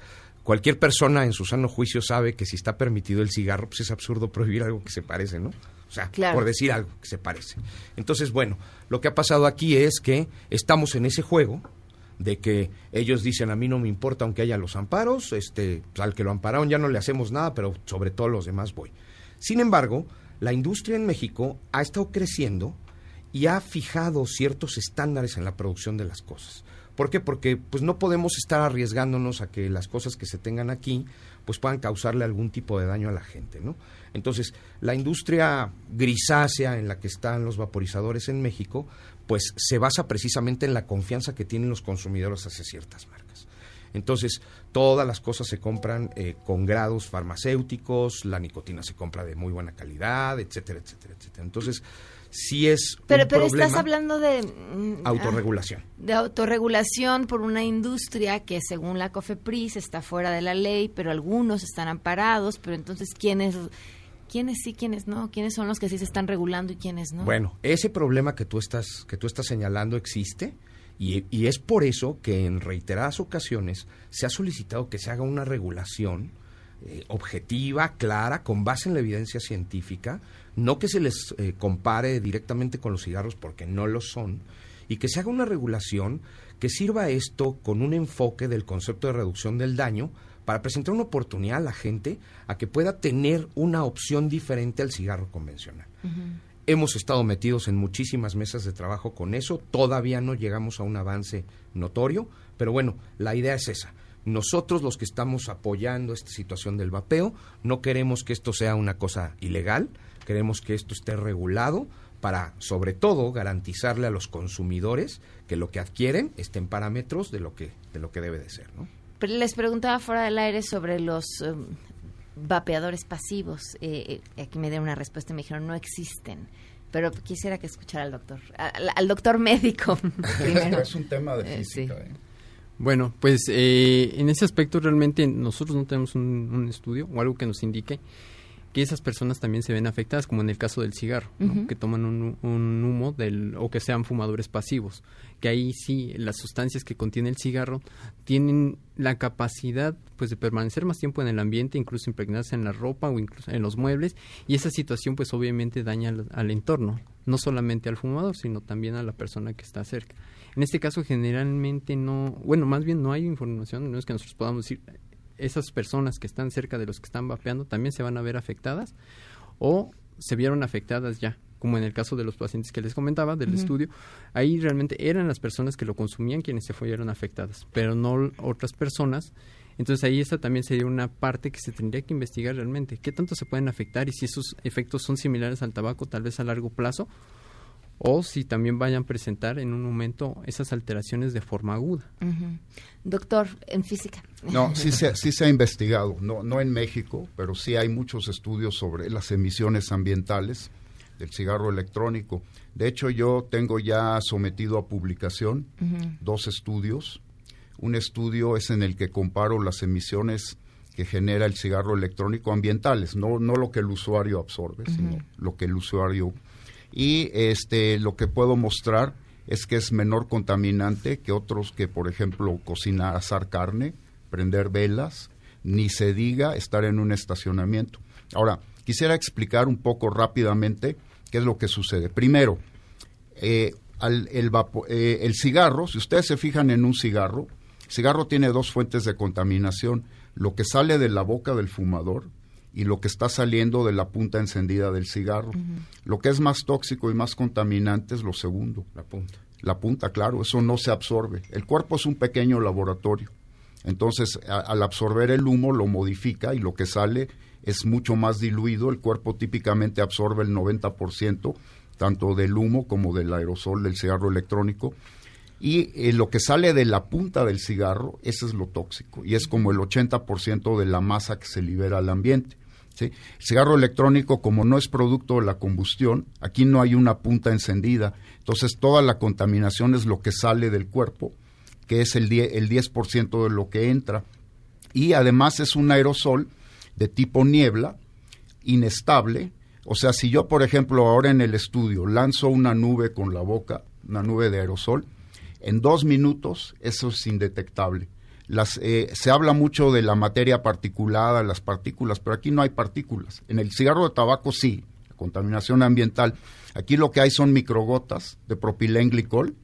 Cualquier persona en su sano juicio sabe que si está permitido el cigarro, pues es absurdo prohibir algo que se parece, ¿no? O sea, Claro. por decir algo que se parece. Entonces, bueno, lo que ha pasado aquí es que estamos en ese juego de que ellos dicen a mí no me importa aunque haya los amparos, este, pues, al que lo ampararon ya no le hacemos nada, pero sobre todo los demás voy. Sin embargo, la industria en México ha estado creciendo y ha fijado ciertos estándares en la producción de las cosas. ¿Por qué? Porque pues no podemos estar arriesgándonos a que las cosas que se tengan aquí pues puedan causarle algún tipo de daño a la gente, ¿no? Entonces, la industria grisácea en la que están los vaporizadores en México, pues se basa precisamente en la confianza que tienen los consumidores hacia ciertas marcas. Entonces, todas las cosas se compran eh, con grados farmacéuticos, la nicotina se compra de muy buena calidad, etcétera, etcétera, etcétera. Entonces, sí es Pero, un pero problema estás hablando de... mm, autorregulación. ah, de autorregulación por una industria que según la COFEPRIS está fuera de la ley, pero algunos están amparados, pero entonces ¿quiénes, quiénes sí, quiénes no? ¿Quiénes son los que sí se están regulando y quiénes no? Bueno, ese problema que tú estás que tú estás señalando existe Y, y, es por eso que en reiteradas ocasiones se ha solicitado que se haga una regulación eh, objetiva, clara, con base en la evidencia científica, no que se les eh, compare directamente con los cigarros porque no lo son, y que se haga una regulación que sirva esto con un enfoque del concepto de reducción del daño para presentar una oportunidad a la gente a que pueda tener una opción diferente al cigarro convencional. Hemos estado metidos en muchísimas mesas de trabajo con eso, todavía no llegamos a un avance notorio, pero bueno, la idea es esa. Nosotros los que estamos apoyando esta situación del vapeo, no queremos que esto sea una cosa ilegal, queremos que esto esté regulado para, sobre todo, garantizarle a los consumidores que lo que adquieren esté en parámetros de lo que, de lo que debe de ser, ¿no? Les preguntaba fuera del aire sobre los um, vapeadores pasivos. Eh, eh, aquí me dieron una respuesta y me dijeron no existen. Pero quisiera que escuchara al doctor, al, doctor médico primero. es un tema de eh, física. Bueno, pues en ese aspecto realmente nosotros no tenemos un, estudio o algo que nos indique que esas personas también se ven afectadas, como en el caso del cigarro, que toman un, humo del, o que sean fumadores pasivos, que ahí sí las sustancias que contiene el cigarro tienen la capacidad pues de permanecer más tiempo en el ambiente, incluso impregnarse en la ropa o incluso en los muebles, y esa situación pues obviamente daña al, al entorno, no solamente al fumador, sino también a la persona que está cerca. En este caso generalmente no, bueno, más bien no hay información, no es que nosotros podamos decir esas personas que están cerca de los que están vapeando también se van a ver afectadas o se vieron afectadas ya, como en el caso de los pacientes que les comentaba del estudio, ahí realmente eran las personas que lo consumían quienes se fueron afectadas, pero no otras personas. Entonces ahí esa también sería una parte que se tendría que investigar realmente, qué tanto se pueden afectar y si esos efectos son similares al tabaco tal vez a largo plazo o si también vayan a presentar en un momento esas alteraciones de forma aguda. Doctor, en física. No, sí se, sí se ha investigado, no, no en México, pero sí hay muchos estudios sobre las emisiones ambientales del cigarro electrónico. De hecho, yo tengo ya sometido a publicación dos estudios. Un estudio es en el que comparo las emisiones que genera el cigarro electrónico ambientales, no, no lo que el usuario absorbe, sino lo que el usuario y este lo que puedo mostrar es que es menor contaminante que otros que, por ejemplo, cocinar, asar carne, prender velas, ni se diga estar en un estacionamiento. Ahora, quisiera explicar un poco rápidamente qué es lo que sucede. Primero, eh, el, eh, el cigarro, si ustedes se fijan en un cigarro, el cigarro tiene dos fuentes de contaminación, lo que sale de la boca del fumador y lo que está saliendo de la punta encendida del cigarro. Lo que es más tóxico y más contaminante es lo segundo. La punta. La punta, claro, eso no se absorbe. El cuerpo es un pequeño laboratorio. Entonces, al absorber el humo, lo modifica y lo que sale es mucho más diluido. El cuerpo típicamente absorbe el 90%, tanto del humo como del aerosol del cigarro electrónico. Y eh, lo que sale de la punta del cigarro, ese es lo tóxico. Y es como el 80% de la masa que se libera al ambiente. El cigarro electrónico, como no es producto de la combustión, aquí no hay una punta encendida, entonces toda la contaminación es lo que sale del cuerpo, que es el 10%, el 10 de lo que entra, y además es un aerosol de tipo niebla, inestable, o sea, si yo, por ejemplo, ahora en el estudio lanzo una nube con la boca, una nube de aerosol, en dos minutos eso es indetectable las, eh, se habla mucho de la materia particulada, las partículas, pero aquí no hay partículas. En el cigarro de tabaco sí, la contaminación ambiental. Aquí lo que hay son microgotas de propilenglicol.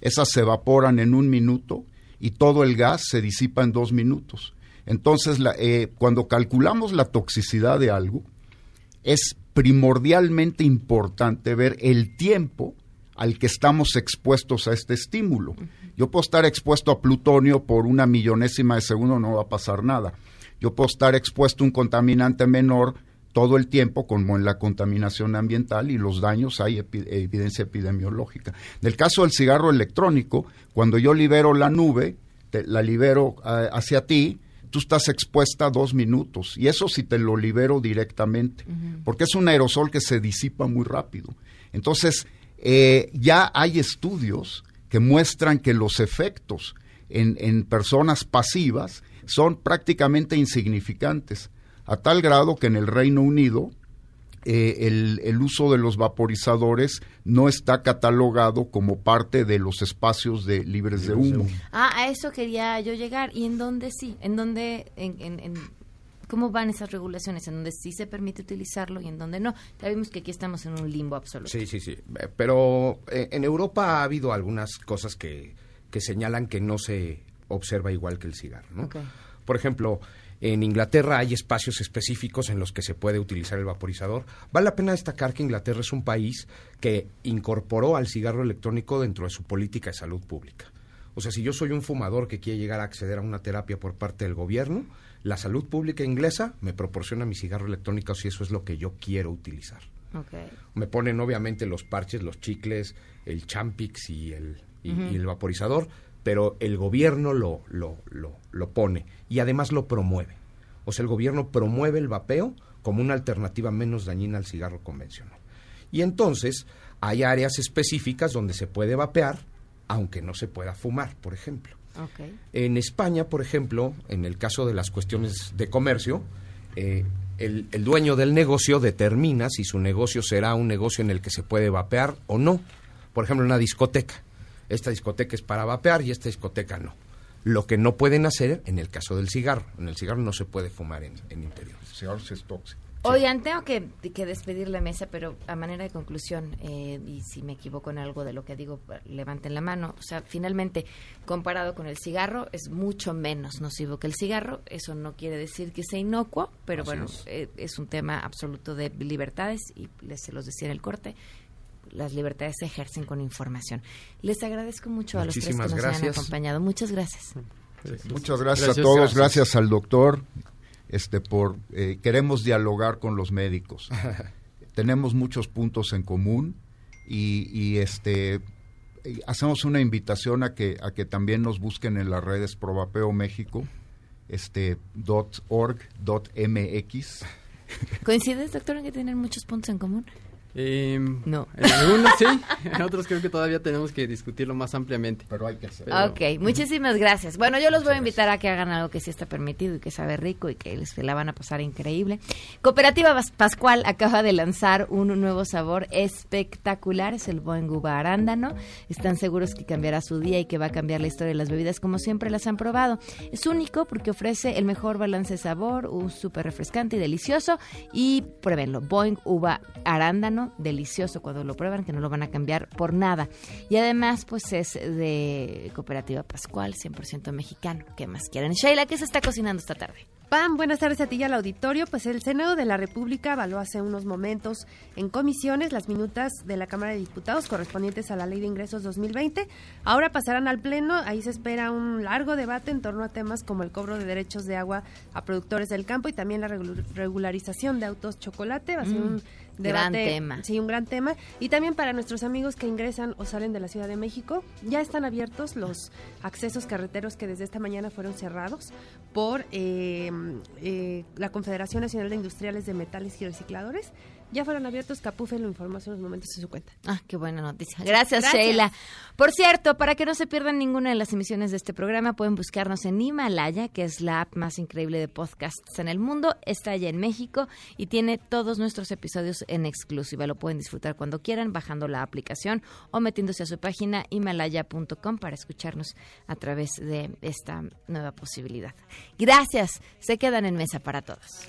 Esas se evaporan en un minuto y todo el gas se disipa en dos minutos. Entonces, eh, cuando calculamos la toxicidad de algo, es primordialmente importante ver el tiempo al que estamos expuestos a este estímulo. Yo puedo estar expuesto a plutonio por una millonésima de segundo, no va a pasar nada. Yo puedo estar expuesto a un contaminante menor todo el tiempo, como en la contaminación ambiental y los daños, hay evidencia epidemiológica. En el caso del cigarro electrónico, cuando yo libero la nube, la libero ah, hacia ti, tú estás expuesta dos minutos. Y eso si te lo libero directamente, porque es un aerosol que se disipa muy rápido. Entonces, eh, ya hay estudios que muestran que los efectos en, personas pasivas son prácticamente insignificantes, a tal grado que en el Reino Unido eh, el, el, uso de los vaporizadores no está catalogado como parte de los espacios de libres de humo. Ah, a eso quería yo llegar. ¿Y en dónde sí? ¿En dónde? En, en, ¿Cómo van esas regulaciones? ¿En dónde sí se permite utilizarlo y en dónde no? Ya vimos que aquí estamos en un limbo absoluto. Sí, sí, sí. Eh, pero eh, en Europa ha habido algunas cosas que, que señalan que no se observa igual que el cigarro. ¿no? Por ejemplo, en Inglaterra hay espacios específicos en los que se puede utilizar el vaporizador. Vale la pena destacar que Inglaterra es un país que incorporó al cigarro electrónico dentro de su política de salud pública. O sea, si yo soy un fumador que quiere llegar a acceder a una terapia por parte del gobierno, la salud pública inglesa me proporciona mi cigarro electrónico si eso es lo que yo quiero utilizar. Me ponen obviamente los parches, los chicles, el champix y el, y el vaporizador, pero el gobierno lo, lo, lo, lo, pone y además lo promueve. O sea, el gobierno promueve el vapeo como una alternativa menos dañina al cigarro convencional. Y entonces hay áreas específicas donde se puede vapear, aunque no se pueda fumar, por ejemplo. En España, por ejemplo, en el caso de las cuestiones de comercio, eh, el, el dueño del negocio determina si su negocio será un negocio en el que se puede vapear o no. Por ejemplo, una discoteca esta discoteca es para vapear y esta discoteca no. Lo que no pueden hacer en el caso del cigarro. En el cigarro no se puede fumar en, en interior. El cigarro es tóxico. Oigan, tengo que, despedir la mesa, pero a manera de conclusión, eh, y si me equivoco en algo de lo que digo, levanten la mano. O sea, finalmente, comparado con el cigarro, es mucho menos nocivo que el cigarro. Eso no quiere decir que sea inocuo, pero bueno, es. Eh, es. un tema absoluto de libertades, y les se los decía en el corte las libertades se ejercen con información. Les agradezco mucho a los tres que nos han acompañado. Muchas gracias. Muchas gracias, a todos, gracias. al doctor este por eh, queremos dialogar con los médicos. Tenemos muchos puntos en común y, este hacemos una invitación a que a que también nos busquen en las redes Probapeo México este .org .mx. ¿Coincides, doctor, en que tienen muchos puntos en común? Eh, no. En algunos sí, en otros creo que todavía tenemos que discutirlo más ampliamente. Pero hay que hacerlo. Ok, muchísimas gracias. Bueno, yo los voy a invitar a que hagan algo que sí está permitido y que sabe rico y que les la van a pasar increíble. Cooperativa Pascual acaba de lanzar un nuevo sabor espectacular, es el Boing Uva Arándano. Están seguros que cambiará su día y que va a cambiar la historia de las bebidas como siempre las han probado. Es único porque ofrece el mejor balance de sabor, un súper refrescante y delicioso. Y pruébenlo, Boing Uva Arándano delicioso cuando lo prueban, que no lo van a cambiar por nada. Y además, pues es de Cooperativa Pascual, 100% mexicano. ¿Qué más quieren? Sheila, ¿qué se está cocinando esta tarde? Pam, buenas tardes a ti y al auditorio. Pues el Senado de la República avaló hace unos momentos en comisiones las minutas de la Cámara de Diputados correspondientes a la Ley de Ingresos 2020. Ahora pasarán al Pleno. Ahí se espera un largo debate en torno a temas como el cobro de derechos de agua a productores del campo y también la regularización de autos chocolate. Va a ser mm. un gran tema. Sí, un gran tema. Y también para nuestros amigos que ingresan o salen de la Ciudad de México, ya están abiertos los accesos carreteros que desde esta mañana fueron cerrados por eh, eh, la Confederación Nacional de Industriales de Metales y Recicladores ya fueron abiertos. Capufe lo informó hace unos momentos en su cuenta. Ah, qué buena noticia. Gracias, Sheila. Por cierto, para que no se pierdan ninguna de las emisiones de este programa, pueden buscarnos en Himalaya, que es la app más increíble de podcasts en el mundo. Está allá en México y tiene todos nuestros episodios en exclusiva. Lo pueden disfrutar cuando quieran, bajando la aplicación o metiéndose a su página himalaya.com para escucharnos a través de esta nueva posibilidad. Gracias. Se quedan en mesa para todos.